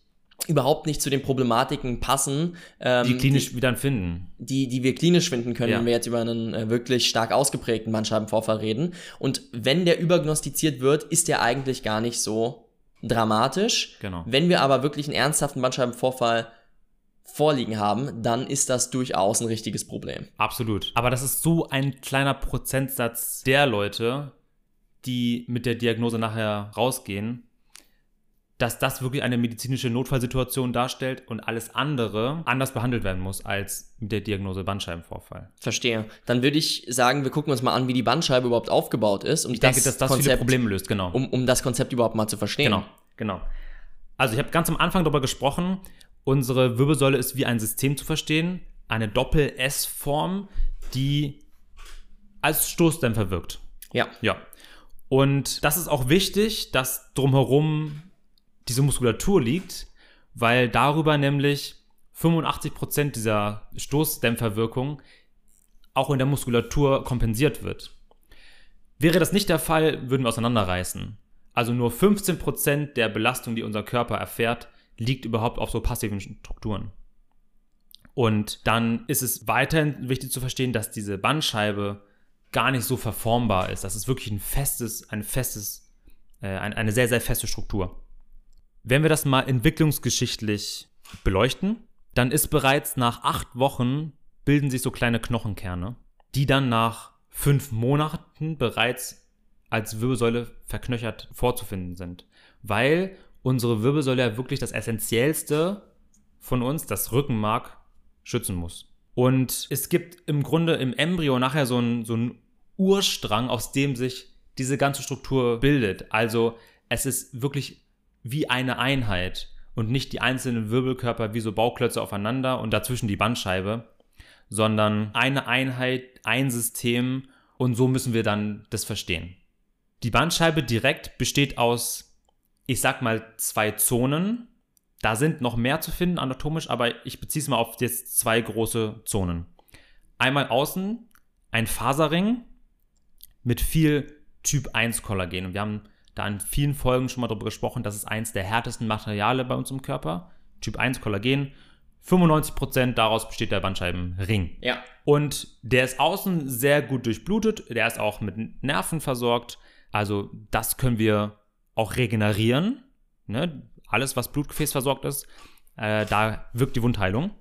überhaupt nicht zu den Problematiken passen, ähm, die klinisch wieder finden. die, die wir klinisch finden können, Ja. wenn wir jetzt über einen äh, wirklich stark ausgeprägten Bandscheibenvorfall reden. Und wenn der übergnostiziert wird, ist der eigentlich gar nicht so dramatisch. Genau. Wenn wir aber wirklich einen ernsthaften Bandscheibenvorfall vorliegen haben, dann ist das durchaus ein richtiges Problem. Absolut. Aber das ist so ein kleiner Prozentsatz der Leute, die mit der Diagnose nachher rausgehen, dass das wirklich eine medizinische Notfallsituation darstellt und alles andere anders behandelt werden muss als mit der Diagnose Bandscheibenvorfall. Verstehe. Dann würde ich sagen, wir gucken uns mal an, wie die Bandscheibe überhaupt aufgebaut ist, um Ich denke, dass das viele Probleme löst, genau. um, um das Konzept überhaupt mal zu verstehen. Genau, genau. Also ich habe ganz am Anfang darüber gesprochen, unsere Wirbelsäule ist wie ein System zu verstehen, eine Doppel-S-Form, die als Stoßdämpfer wirkt. Ja. Ja. Und das ist auch wichtig, dass drumherum diese Muskulatur liegt, weil darüber nämlich 85% dieser Stoßdämpferwirkung auch in der Muskulatur kompensiert wird. Wäre das nicht der Fall, würden wir auseinanderreißen. Also nur 15% der Belastung, die unser Körper erfährt, liegt überhaupt auf so passiven Strukturen. Und dann ist es weiterhin wichtig zu verstehen, dass diese Bandscheibe gar nicht so verformbar ist. Das ist wirklich ein festes, ein festes, äh, ein, eine sehr, sehr feste Struktur. Wenn wir das mal entwicklungsgeschichtlich beleuchten, dann ist bereits nach acht Wochen bilden sich so kleine Knochenkerne, die dann nach fünf Monaten bereits als Wirbelsäule verknöchert vorzufinden sind. Weil unsere Wirbelsäule ja wirklich das Essentiellste von uns, das Rückenmark, schützen muss. Und es gibt im Grunde im Embryo nachher so einen, so einen Urstrang, aus dem sich diese ganze Struktur bildet. Also es ist wirklich wie eine Einheit und nicht die einzelnen Wirbelkörper wie so Bauklötze aufeinander und dazwischen die Bandscheibe, sondern eine Einheit, ein System und so müssen wir dann das verstehen. Die Bandscheibe direkt besteht aus, ich sag mal, zwei Zonen. Da sind noch mehr zu finden anatomisch, aber ich beziehe es mal auf jetzt zwei große Zonen. Einmal außen ein Faserring mit viel Typ 1 Kollagen. Und wir haben da in vielen Folgen schon mal darüber gesprochen, das ist eins der härtesten Materiale bei uns im Körper. Typ 1 Kollagen. 95% daraus besteht der Bandscheibenring. Ja. Und der ist außen sehr gut durchblutet, der ist auch mit Nerven versorgt. Also das können wir auch regenerieren. Ne? Alles, was Blutgefäß versorgt ist, äh, da wirkt die Wundheilung.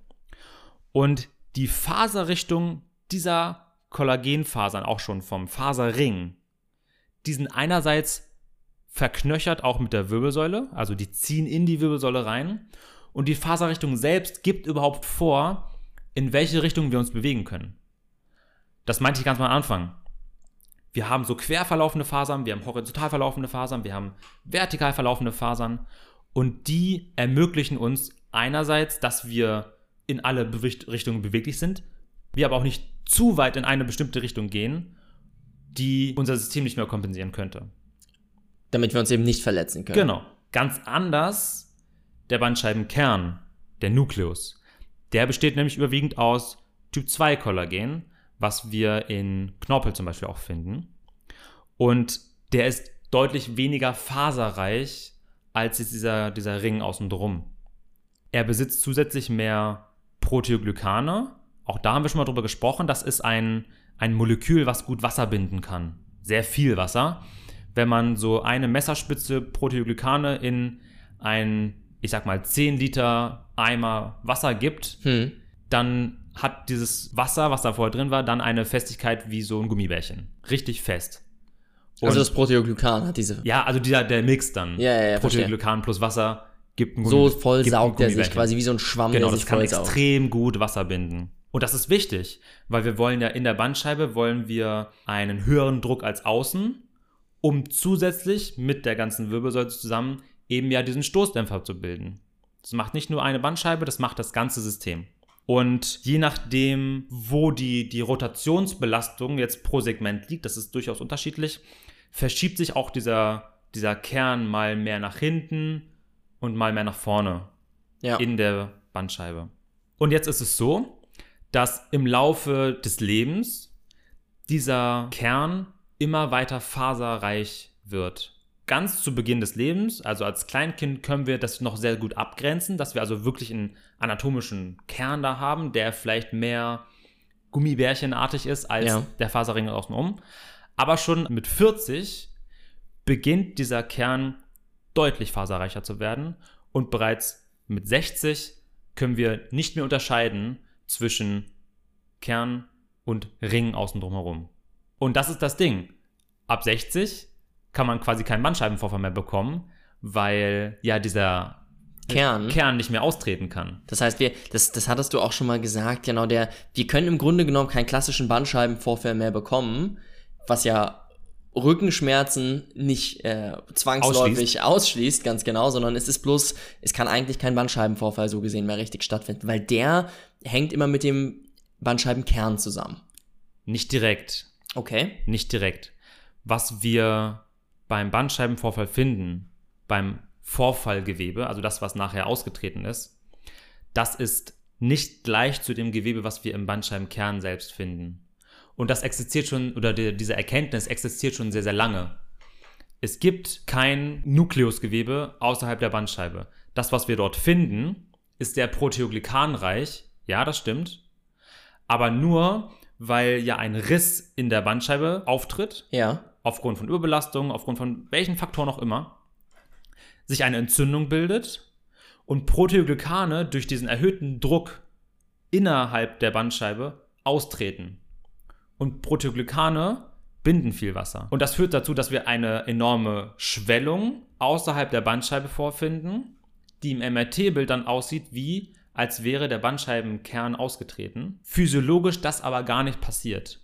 Und die Faserrichtung dieser Kollagenfasern, auch schon vom Faserring, die sind einerseits verknöchert auch mit der Wirbelsäule, also die ziehen in die Wirbelsäule rein. Und die Faserrichtung selbst gibt überhaupt vor, in welche Richtung wir uns bewegen können. Das meinte ich ganz am Anfang. Wir haben so quer verlaufende Fasern, wir haben horizontal verlaufende Fasern, wir haben vertikal verlaufende Fasern und die ermöglichen uns einerseits, dass wir in alle Bewicht Richtungen beweglich sind, wir aber auch nicht zu weit in eine bestimmte Richtung gehen, die unser System nicht mehr kompensieren könnte. Damit wir uns eben nicht verletzen können. Genau. Ganz anders der Bandscheibenkern, der Nukleus. Der besteht nämlich überwiegend aus Typ 2 Kollagen, was wir in Knorpel zum Beispiel auch finden. Und der ist deutlich weniger faserreich als jetzt dieser, dieser Ring außen drum. Er besitzt zusätzlich mehr Proteoglykane. Auch da haben wir schon mal drüber gesprochen. Das ist ein, ein Molekül, was gut Wasser binden kann. Sehr viel Wasser. Wenn man so eine Messerspitze Proteoglykane in ein, ich sag mal, 10 Liter Eimer Wasser gibt, Hm. dann hat dieses Wasser, was da vorher drin war, dann eine Festigkeit wie so ein Gummibärchen. Richtig fest. Und Also das Proteoglykan hat diese. ja, also dieser, der Mix dann. Ja, ja, ja. Proteoglykan plus Wasser gibt ein So voll gibt saugt er sich quasi wie so ein Schwamm, Genau, der das sich kann voll saugt. extrem gut Wasser binden. Und das ist wichtig, weil wir wollen ja in der Bandscheibe wollen wir einen höheren Druck als außen, um zusätzlich mit der ganzen Wirbelsäule zusammen eben ja diesen Stoßdämpfer zu bilden. Das macht nicht nur eine Bandscheibe, das macht das ganze System. Und je nachdem, wo die, die Rotationsbelastung jetzt pro Segment liegt, das ist durchaus unterschiedlich, verschiebt sich auch dieser, dieser Kern mal mehr nach hinten und mal mehr nach vorne Ja. in der Bandscheibe. Und jetzt ist es so, dass im Laufe des Lebens dieser Kern immer weiter faserreich wird. Ganz zu Beginn des Lebens, also als Kleinkind, können wir das noch sehr gut abgrenzen, dass wir also wirklich einen anatomischen Kern da haben, der vielleicht mehr Gummibärchenartig ist als Ja. der Faserring außenrum. Aber schon mit 40 beginnt dieser Kern deutlich faserreicher zu werden und bereits mit 60 können wir nicht mehr unterscheiden zwischen Kern und Ring außen drumherum. Und das ist das Ding. Ab 60 kann man quasi keinen Bandscheibenvorfall mehr bekommen, weil ja dieser Kern. Kern nicht mehr austreten kann. Das heißt, wir, das, das hattest du auch schon mal gesagt, genau, der, wir können im Grunde genommen keinen klassischen Bandscheibenvorfall mehr bekommen, was ja Rückenschmerzen nicht äh, zwangsläufig ausschließt. ganz genau, sondern es ist bloß, es kann eigentlich kein Bandscheibenvorfall so gesehen mehr richtig stattfinden, weil der hängt immer mit dem Bandscheibenkern zusammen. Nicht direkt. Okay. Nicht direkt. Was wir beim Bandscheibenvorfall finden, beim Vorfallgewebe, also das, was nachher ausgetreten ist, das ist nicht gleich zu dem Gewebe, was wir im Bandscheibenkern selbst finden. Und das existiert schon, oder die, diese Erkenntnis existiert schon sehr, sehr lange. Es gibt kein Nukleusgewebe außerhalb der Bandscheibe. Das, was wir dort finden, ist sehr proteoglykanreich. Ja, das stimmt. Aber nur, weil ja ein Riss in der Bandscheibe auftritt, Ja. aufgrund von Überbelastung, aufgrund von welchen Faktoren auch immer, sich eine Entzündung bildet und Proteoglykane durch diesen erhöhten Druck innerhalb der Bandscheibe austreten. Und Proteoglykane binden viel Wasser. Und das führt dazu, dass wir eine enorme Schwellung außerhalb der Bandscheibe vorfinden, die im MRT-Bild dann aussieht wie, als wäre der Bandscheibenkern ausgetreten. Physiologisch das aber gar nicht passiert,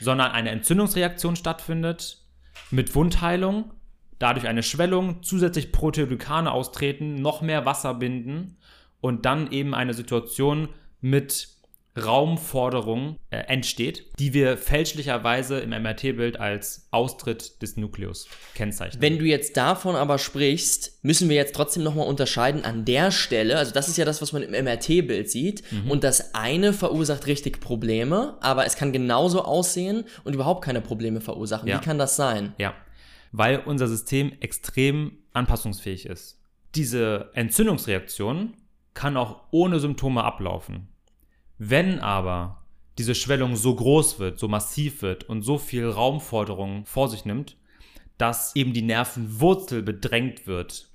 sondern eine Entzündungsreaktion stattfindet mit Wundheilung, dadurch eine Schwellung, zusätzlich Proteoglykane austreten, noch mehr Wasser binden und dann eben eine Situation mit Raumforderung äh, entsteht, die wir fälschlicherweise im MRT-Bild als Austritt des Nukleus kennzeichnen. Wenn du jetzt davon aber sprichst, müssen wir jetzt trotzdem nochmal unterscheiden an der Stelle, also das ist ja das, was man im MRT-Bild sieht, und das eine verursacht richtig Probleme, aber es kann genauso aussehen und überhaupt keine Probleme verursachen. Ja. Wie kann das sein? Ja, weil unser System extrem anpassungsfähig ist. Diese Entzündungsreaktion kann auch ohne Symptome ablaufen. Wenn aber diese Schwellung so groß wird, so massiv wird und so viel Raumforderung vor sich nimmt, dass eben die Nervenwurzel bedrängt wird,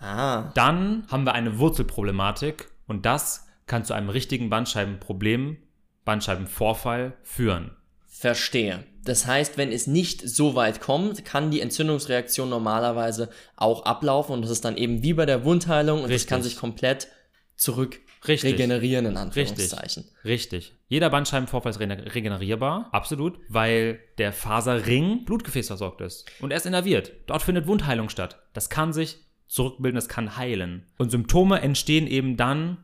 Ah, dann haben wir eine Wurzelproblematik und das kann zu einem richtigen Bandscheibenproblem, Bandscheibenvorfall führen. verstehe. Das heißt, wenn es nicht so weit kommt, kann die Entzündungsreaktion normalerweise auch ablaufen und das ist dann eben wie bei der Wundheilung und das Richtig. kann sich komplett zurück Richtig. regenerieren, in Richtig. Anführungszeichen. Richtig. Jeder Bandscheibenvorfall ist regenerierbar, absolut, weil der Faserring blutgefäßversorgt ist und er ist innerviert. Dort findet Wundheilung statt. Das kann sich zurückbilden, das kann heilen. Und Symptome entstehen eben dann,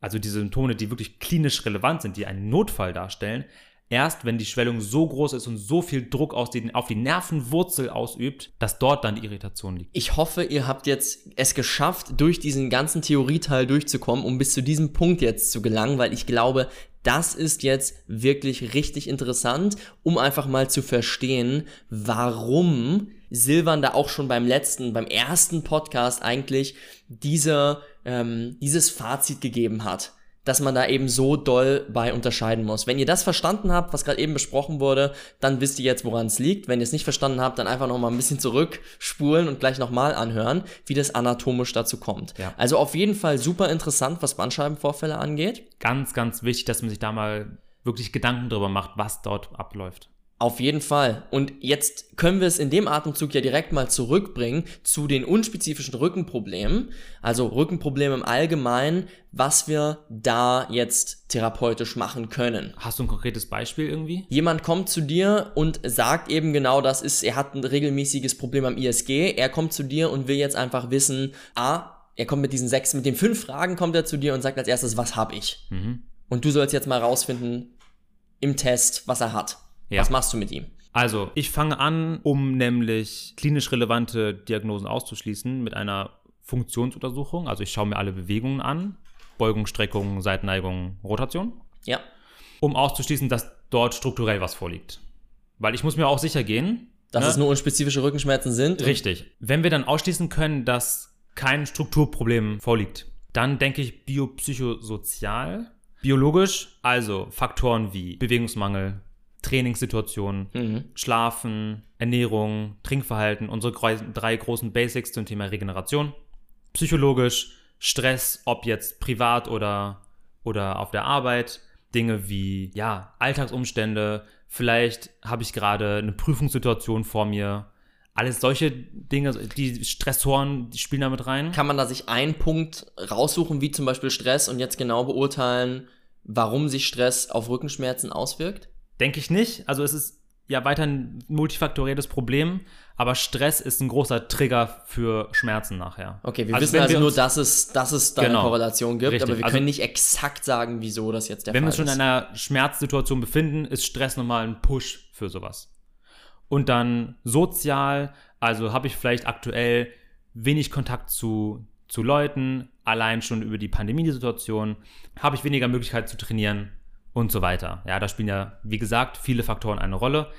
also die Symptome, die wirklich klinisch relevant sind, die einen Notfall darstellen, erst wenn die Schwellung so groß ist und so viel Druck aus den, auf die Nervenwurzel ausübt, dass dort dann die Irritation liegt. Ich hoffe, ihr habt jetzt es geschafft, durch diesen ganzen Theorieteil durchzukommen, um bis zu diesem Punkt jetzt zu gelangen, weil ich glaube, das ist jetzt wirklich richtig interessant, um einfach mal zu verstehen, warum Silvan da auch schon beim letzten, beim ersten Podcast eigentlich diese, ähm, dieses Fazit gegeben hat dass man da eben so doll bei unterscheiden muss. Wenn ihr das verstanden habt, was gerade eben besprochen wurde, dann wisst ihr jetzt, woran es liegt. Wenn ihr es nicht verstanden habt, dann einfach noch mal ein bisschen zurückspulen und gleich nochmal anhören, wie das anatomisch dazu kommt. Ja. Also auf jeden Fall super interessant, was Bandscheibenvorfälle angeht. Ganz, ganz wichtig, dass man sich da mal wirklich Gedanken drüber macht, was dort abläuft. Auf jeden Fall. Und jetzt können wir es in dem Atemzug ja direkt mal zurückbringen zu den unspezifischen Rückenproblemen. Also Rückenprobleme im Allgemeinen, was wir da jetzt therapeutisch machen können. Hast du ein konkretes Beispiel irgendwie? Jemand kommt zu dir und sagt eben genau das ist, er hat ein regelmäßiges Problem am ISG, er kommt zu dir und will jetzt einfach wissen, A, er kommt mit diesen sechs, mit den fünf Fragen kommt er zu dir und sagt als erstes, was habe ich? Mhm. Und du sollst jetzt mal rausfinden im Test, was er hat. Ja. Was machst du mit ihm? Also, ich fange an, um nämlich klinisch relevante Diagnosen auszuschließen, mit einer Funktionsuntersuchung. Also, ich schaue mir alle Bewegungen an: Beugung, Streckung, Seitenneigung, Rotation, Ja. um auszuschließen, dass dort strukturell was vorliegt. Weil ich muss mir auch sicher gehen, Dass ne? es nur unspezifische Rückenschmerzen sind. Richtig. Wenn wir dann ausschließen können, dass kein Strukturproblem vorliegt, dann denke ich biopsychosozial, biologisch, also Faktoren wie Bewegungsmangel, Trainingssituationen, Mhm. Schlafen, Ernährung, Trinkverhalten, unsere drei großen Basics zum Thema Regeneration. Psychologisch, Stress, ob jetzt privat oder, oder auf der Arbeit. Dinge wie, ja, Alltagsumstände. Vielleicht habe ich gerade eine Prüfungssituation vor mir. Alles solche Dinge, die Stressoren, die spielen da mit rein. Kann man da sich einen Punkt raussuchen, wie zum Beispiel Stress, und jetzt genau beurteilen, warum sich Stress auf Rückenschmerzen auswirkt? Denke ich nicht. Also es ist ja weiter ein multifaktorielles Problem, aber Stress ist ein großer Trigger für Schmerzen nachher. Okay, wir Also wissen also wir nur, dass es, dass es da Genau. eine Korrelation gibt, Richtig. aber wir Also- können nicht exakt sagen, wieso das jetzt der Wenn wir Fall uns schon ist. in einer Schmerzsituation befinden, ist Stress nochmal ein Push für sowas. Und dann sozial, also habe ich vielleicht aktuell wenig Kontakt zu, zu Leuten, allein schon über die Pandemiesituation, habe ich weniger Möglichkeit zu trainieren und so weiter. Ja, da spielen ja, wie gesagt, viele Faktoren eine Rolle.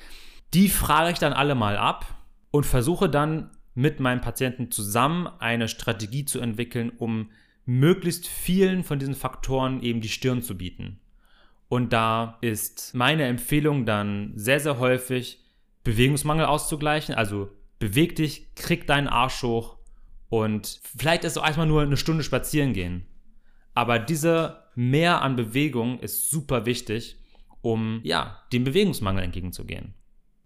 Die frage ich dann alle mal ab und versuche dann mit meinem Patienten zusammen eine Strategie zu entwickeln, um möglichst vielen von diesen Faktoren eben die Stirn zu bieten. Und da ist meine Empfehlung dann sehr, sehr häufig, Bewegungsmangel auszugleichen. Also beweg dich, krieg deinen Arsch hoch und vielleicht ist auch erstmal nur eine Stunde spazieren gehen. Aber diese Mehr an Bewegung ist super wichtig, um ja, dem Bewegungsmangel entgegenzugehen.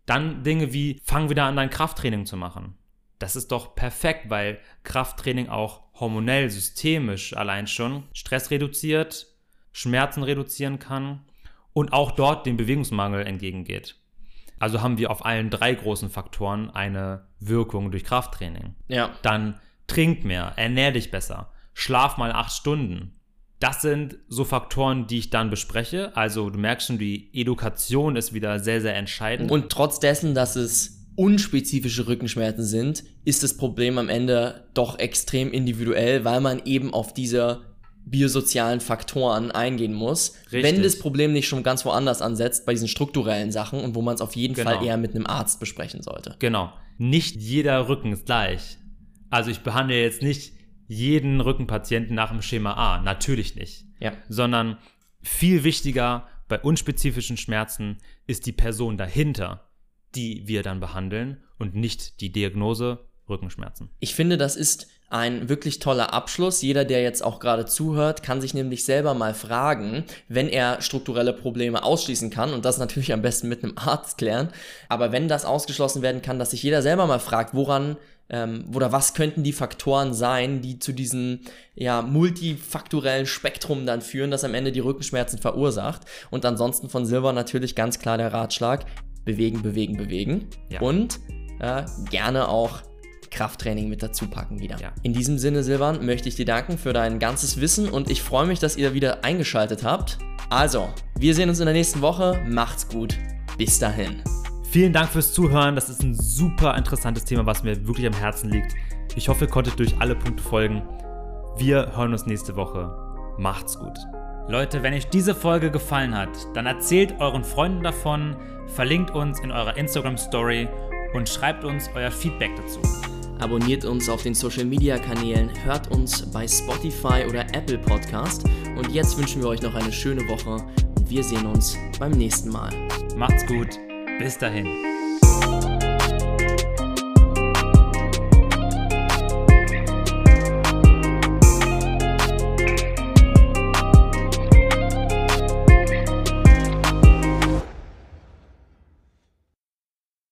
Dann Dinge wie, fang wieder an, dein Krafttraining zu machen. Das ist doch perfekt, weil Krafttraining auch hormonell, systemisch allein schon Stress reduziert, Schmerzen reduzieren kann und auch dort dem Bewegungsmangel entgegengeht. Also haben wir auf allen drei großen Faktoren eine Wirkung durch Krafttraining. Ja. Dann trink mehr, ernähr dich besser, schlaf mal acht Stunden. Das sind so Faktoren, die ich dann bespreche. Also du merkst schon, die Education ist wieder sehr, sehr entscheidend. Und trotz dessen, dass es unspezifische Rückenschmerzen sind, ist das Problem am Ende doch extrem individuell, weil man eben auf diese biosozialen Faktoren eingehen muss. Richtig. Wenn das Problem nicht schon ganz woanders ansetzt, bei diesen strukturellen Sachen und wo man es auf jeden Genau. Fall eher mit einem Arzt besprechen sollte. Genau. Nicht jeder Rücken ist gleich. Also ich behandle jetzt nicht jeden Rückenpatienten nach dem Schema A. Natürlich nicht. Ja. Sondern viel wichtiger bei unspezifischen Schmerzen ist die Person dahinter, die wir dann behandeln und nicht die Diagnose Rückenschmerzen. Ich finde, das ist ein wirklich toller Abschluss. Jeder, der jetzt auch gerade zuhört, kann sich nämlich selber mal fragen, wenn er strukturelle Probleme ausschließen kann, und das natürlich am besten mit einem Arzt klären, aber wenn das ausgeschlossen werden kann, dass sich jeder selber mal fragt, woran ähm, oder was könnten die Faktoren sein, die zu diesem ja, multifaktorellen Spektrum dann führen, das am Ende die Rückenschmerzen verursacht. Und ansonsten von Silber natürlich ganz klar der Ratschlag, bewegen, bewegen, bewegen. Ja. Und äh, gerne auch Krafttraining mit dazu packen wieder. Ja. In diesem Sinne, Silvan, möchte ich dir danken für dein ganzes Wissen und ich freue mich, dass ihr wieder eingeschaltet habt. Also, wir sehen uns in der nächsten Woche. Macht's gut. Bis dahin. Vielen Dank fürs Zuhören. Das ist ein super interessantes Thema, was mir wirklich am Herzen liegt. Ich hoffe, ihr konntet durch alle Punkte folgen. Wir hören uns nächste Woche. Macht's gut. Leute, wenn euch diese Folge gefallen hat, dann erzählt euren Freunden davon, verlinkt uns in eurer Instagram Story und schreibt uns euer Feedback dazu. Abonniert uns auf den Social Media Kanälen, hört uns bei Spotify oder Apple Podcast und jetzt wünschen wir euch noch eine schöne Woche und wir sehen uns beim nächsten Mal. Macht's gut. Bis dahin.